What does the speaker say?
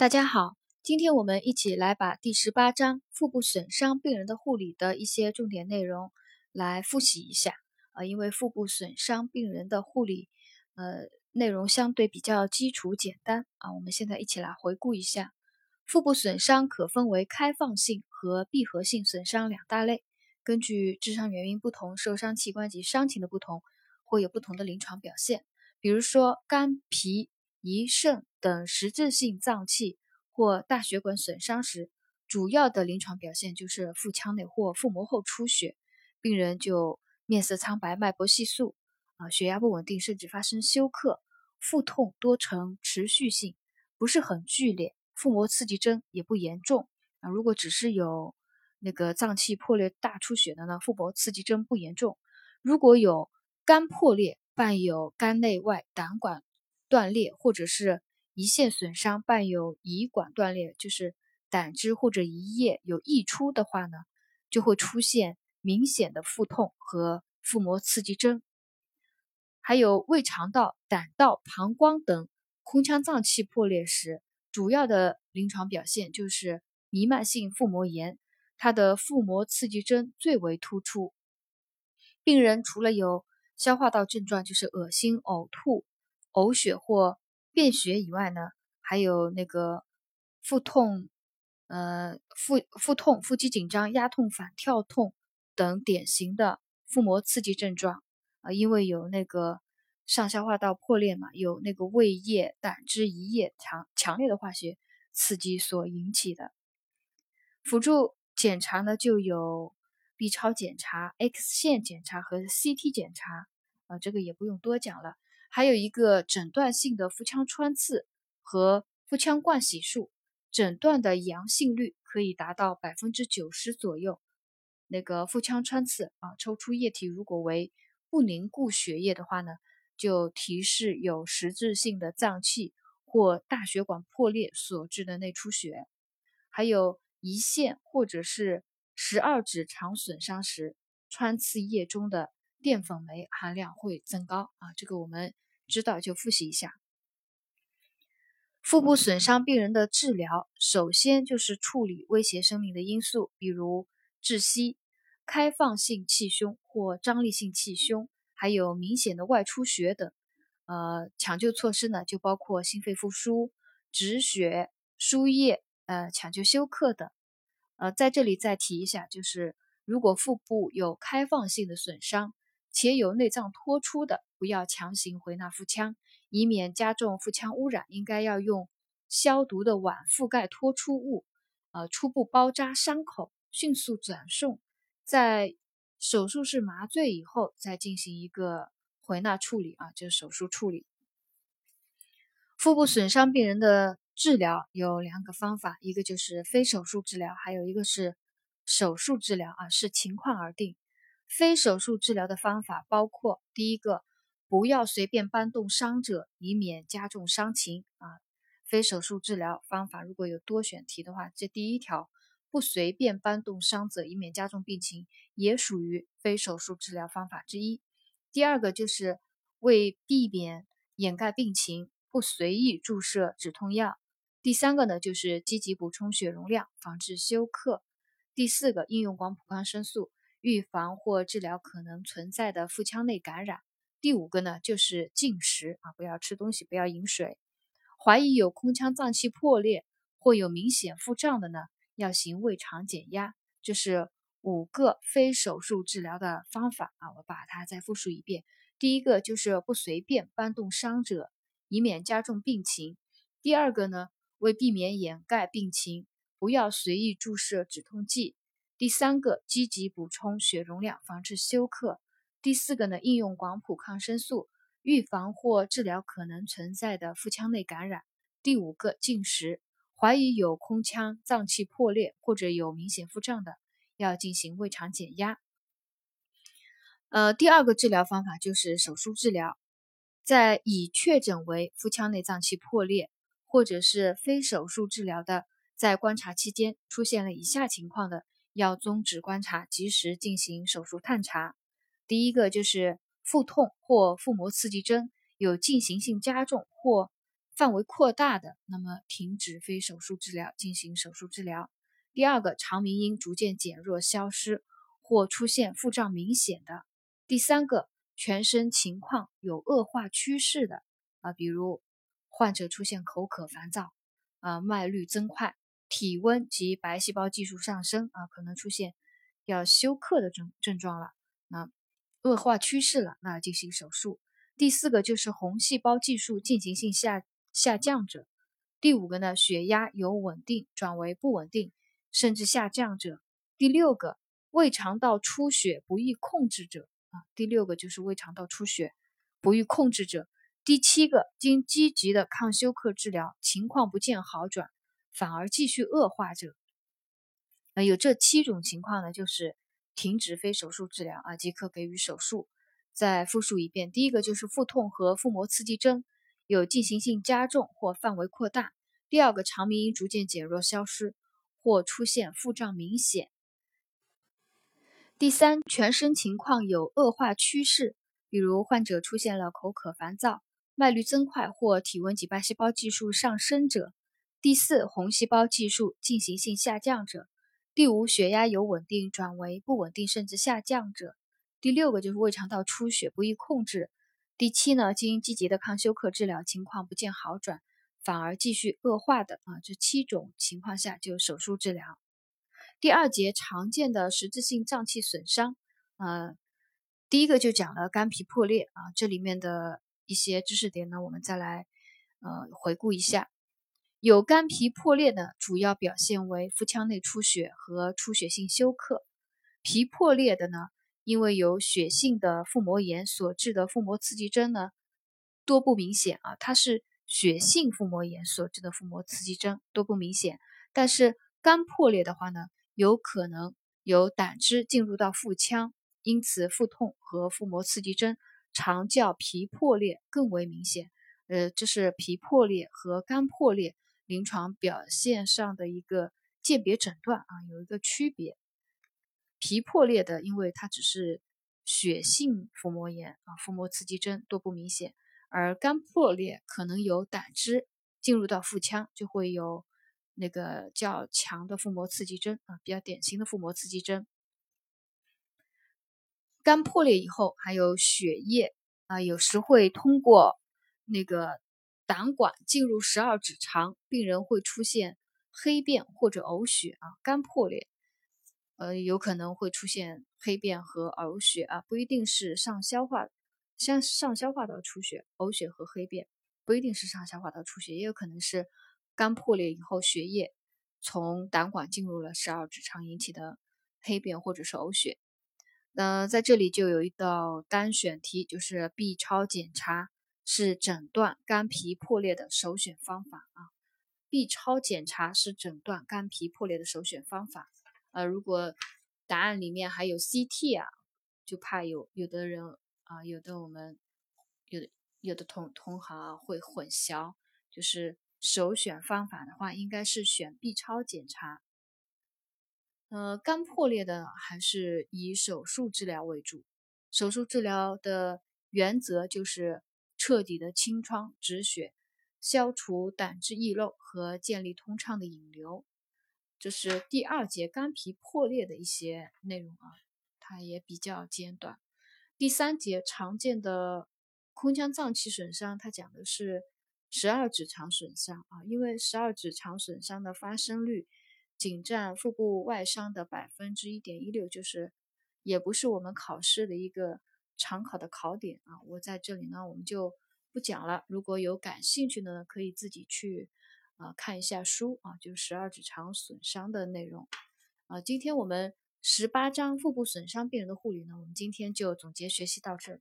大家好，今天我们一起来把第十八章腹部损伤病人的护理的一些重点内容来复习一下呃。因为腹部损伤病人的护理，呃，内容相对比较基础简单啊。我们现在一起来回顾一下，腹部损伤可分为开放性和闭合性损伤两大类。根据致伤原因不同，受伤器官及伤情的不同，会有不同的临床表现。比如说肝、脾。胰肾等实质性脏器或大血管损伤时，主要的临床表现就是腹腔内或腹膜后出血，病人就面色苍白、脉搏细数，啊，血压不稳定，甚至发生休克。腹痛多呈持续性，不是很剧烈，腹膜刺激征也不严重。啊，如果只是有那个脏器破裂、大出血的呢，腹膜刺激征不严重。如果有肝破裂，伴有肝内外胆管。断裂或者是胰腺损伤伴有胰管断裂，就是胆汁或者胰液有溢出的话呢，就会出现明显的腹痛和腹膜刺激征。还有胃肠道、胆道、膀胱等空腔脏器破裂时，主要的临床表现就是弥漫性腹膜炎，它的腹膜刺激征最为突出。病人除了有消化道症状，就是恶心、呕吐。呕血或便血以外呢，还有那个腹痛，呃，腹腹痛、腹肌紧张、压痛、反跳痛等典型的腹膜刺激症状啊，因为有那个上消化道破裂嘛，有那个胃液、胆汁、胰液强强烈的化学刺激所引起的。辅助检查呢，就有 B 超检查、X 线检查和 CT 检查啊，这个也不用多讲了。还有一个诊断性的腹腔穿刺和腹腔灌洗术，诊断的阳性率可以达到百分之九十左右。那个腹腔穿刺啊，抽出液体如果为不凝固血液的话呢，就提示有实质性的脏器或大血管破裂所致的内出血。还有胰腺或者是十二指肠损伤时，穿刺液中的淀粉酶含量会增高啊，这个我们。知道就复习一下。腹部损伤病人的治疗，首先就是处理威胁生命的因素，比如窒息、开放性气胸或张力性气胸，还有明显的外出血等。呃，抢救措施呢，就包括心肺复苏、止血、输液，呃，抢救休克等。呃，在这里再提一下，就是如果腹部有开放性的损伤。且有内脏脱出的，不要强行回纳腹腔，以免加重腹腔污染。应该要用消毒的碗覆盖脱出物，呃，初步包扎伤口，迅速转送，在手术室麻醉以后再进行一个回纳处理啊，就是手术处理。腹部损伤病人的治疗有两个方法，一个就是非手术治疗，还有一个是手术治疗啊，视情况而定。非手术治疗的方法包括：第一个，不要随便搬动伤者，以免加重伤情啊。非手术治疗方法如果有多选题的话，这第一条不随便搬动伤者，以免加重病情，也属于非手术治疗方法之一。第二个就是为避免掩盖病情，不随意注射止痛药。第三个呢，就是积极补充血容量，防治休克。第四个，应用广谱抗生素。预防或治疗可能存在的腹腔内感染。第五个呢，就是禁食啊，不要吃东西，不要饮水。怀疑有空腔脏器破裂或有明显腹胀的呢，要行胃肠减压。这是五个非手术治疗的方法啊，我把它再复述一遍。第一个就是不随便搬动伤者，以免加重病情。第二个呢，为避免掩盖病情，不要随意注射止痛剂。第三个，积极补充血容量，防治休克。第四个呢，应用广谱抗生素，预防或治疗可能存在的腹腔内感染。第五个，禁食。怀疑有空腔脏器破裂或者有明显腹胀的，要进行胃肠减压。呃，第二个治疗方法就是手术治疗，在已确诊为腹腔内脏器破裂或者是非手术治疗的，在观察期间出现了以下情况的。要终止观察，及时进行手术探查。第一个就是腹痛或腹膜刺激征有进行性加重或范围扩大的，那么停止非手术治疗，进行手术治疗。第二个，肠鸣音逐渐减弱、消失或出现腹胀明显的。第三个，全身情况有恶化趋势的啊，比如患者出现口渴、烦躁啊，脉率增快，体温及白细胞计数上升啊，可能出现要休克的症症状了。那恶化趋势了，那进行手术。第四个就是红细胞计数进行性下下降者。第五个呢，血压由稳定转为不稳定。甚至下降者，第六个胃肠道出血不易控制者啊，第六个就是胃肠道出血不易控制者。第七个经积极的抗休克治疗情况不见好转，反而继续恶化者。那有这七种情况呢，就是停止非手术治疗啊，即可给予手术。再复述一遍，第一个就是腹痛和腹膜刺激征有进行性加重或范围扩大；第二个肠鸣音逐渐减弱消失。或出现腹胀明显。第三，全身情况有恶化趋势，比如患者出现了口渴、烦躁、脉率增快或体温及白细胞计数上升者。第四，红细胞计数进行性下降者。第五，血压由稳定转为不稳定甚至下降者。第六个就是胃肠道出血不易控制。第七呢，经积极的抗休克治疗情况不见好转。反而继续恶化的啊，这七种情况下就手术治疗。第二节常见的实质性脏器损伤，呃，第一个就讲了肝脾破裂啊，这里面的一些知识点呢，我们再来呃回顾一下。有肝脾破裂的主要表现为腹腔内出血和出血性休克。脾破裂的呢，因为有血性的腹膜炎所致的腹膜刺激征呢，多不明显啊，它是。血性腹膜炎所致的腹膜刺激征多不明显，但是肝破裂的话呢，有可能有胆汁进入到腹腔，因此腹痛和腹膜刺激征常较脾破裂更为明显。呃，这是脾破裂和肝破裂临床表现上的一个鉴别诊断啊，有一个区别。脾破裂的，因为它只是血性腹膜炎啊，腹膜刺激征多不明显。而肝破裂可能有胆汁进入到腹腔，就会有那个较强的腹膜刺激征啊，比较典型的腹膜刺激征。肝破裂以后，还有血液啊，有时会通过那个胆管进入十二指肠，病人会出现黑便或者呕血啊。肝破裂，呃，有可能会出现黑便和呕血啊，不一定是上消化。像上消化道出血、呕血和黑便，不一定是上消化道出血，也有可能是肝破裂以后血液从胆管进入了十二指肠引起的黑便或者是呕血。那在这里就有一道单选题，就是 B 超检查是诊断肝脾破裂的首选方法啊。B 超检查是诊断肝脾破裂的首选方法。呃，如果答案里面还有 CT 啊，就怕有有的人。啊，有的我们有的有的同同行啊会混淆，就是首选方法的话，应该是选 B 超检查。呃，肝破裂的还是以手术治疗为主。手术治疗的原则就是彻底的清创止血，消除胆汁溢漏和建立通畅的引流。这是第二节肝脾破裂的一些内容啊，它也比较简短。第三节常见的空腔脏器损伤，它讲的是十二指肠损伤啊，因为十二指肠损伤的发生率仅占腹部外伤的百分之一点一六，就是也不是我们考试的一个常考的考点啊。我在这里呢，我们就不讲了。如果有感兴趣的呢，可以自己去啊看一下书啊，就十二指肠损伤的内容啊。今天我们。十八章腹部损伤病人的护理呢，我们今天就总结学习到这里。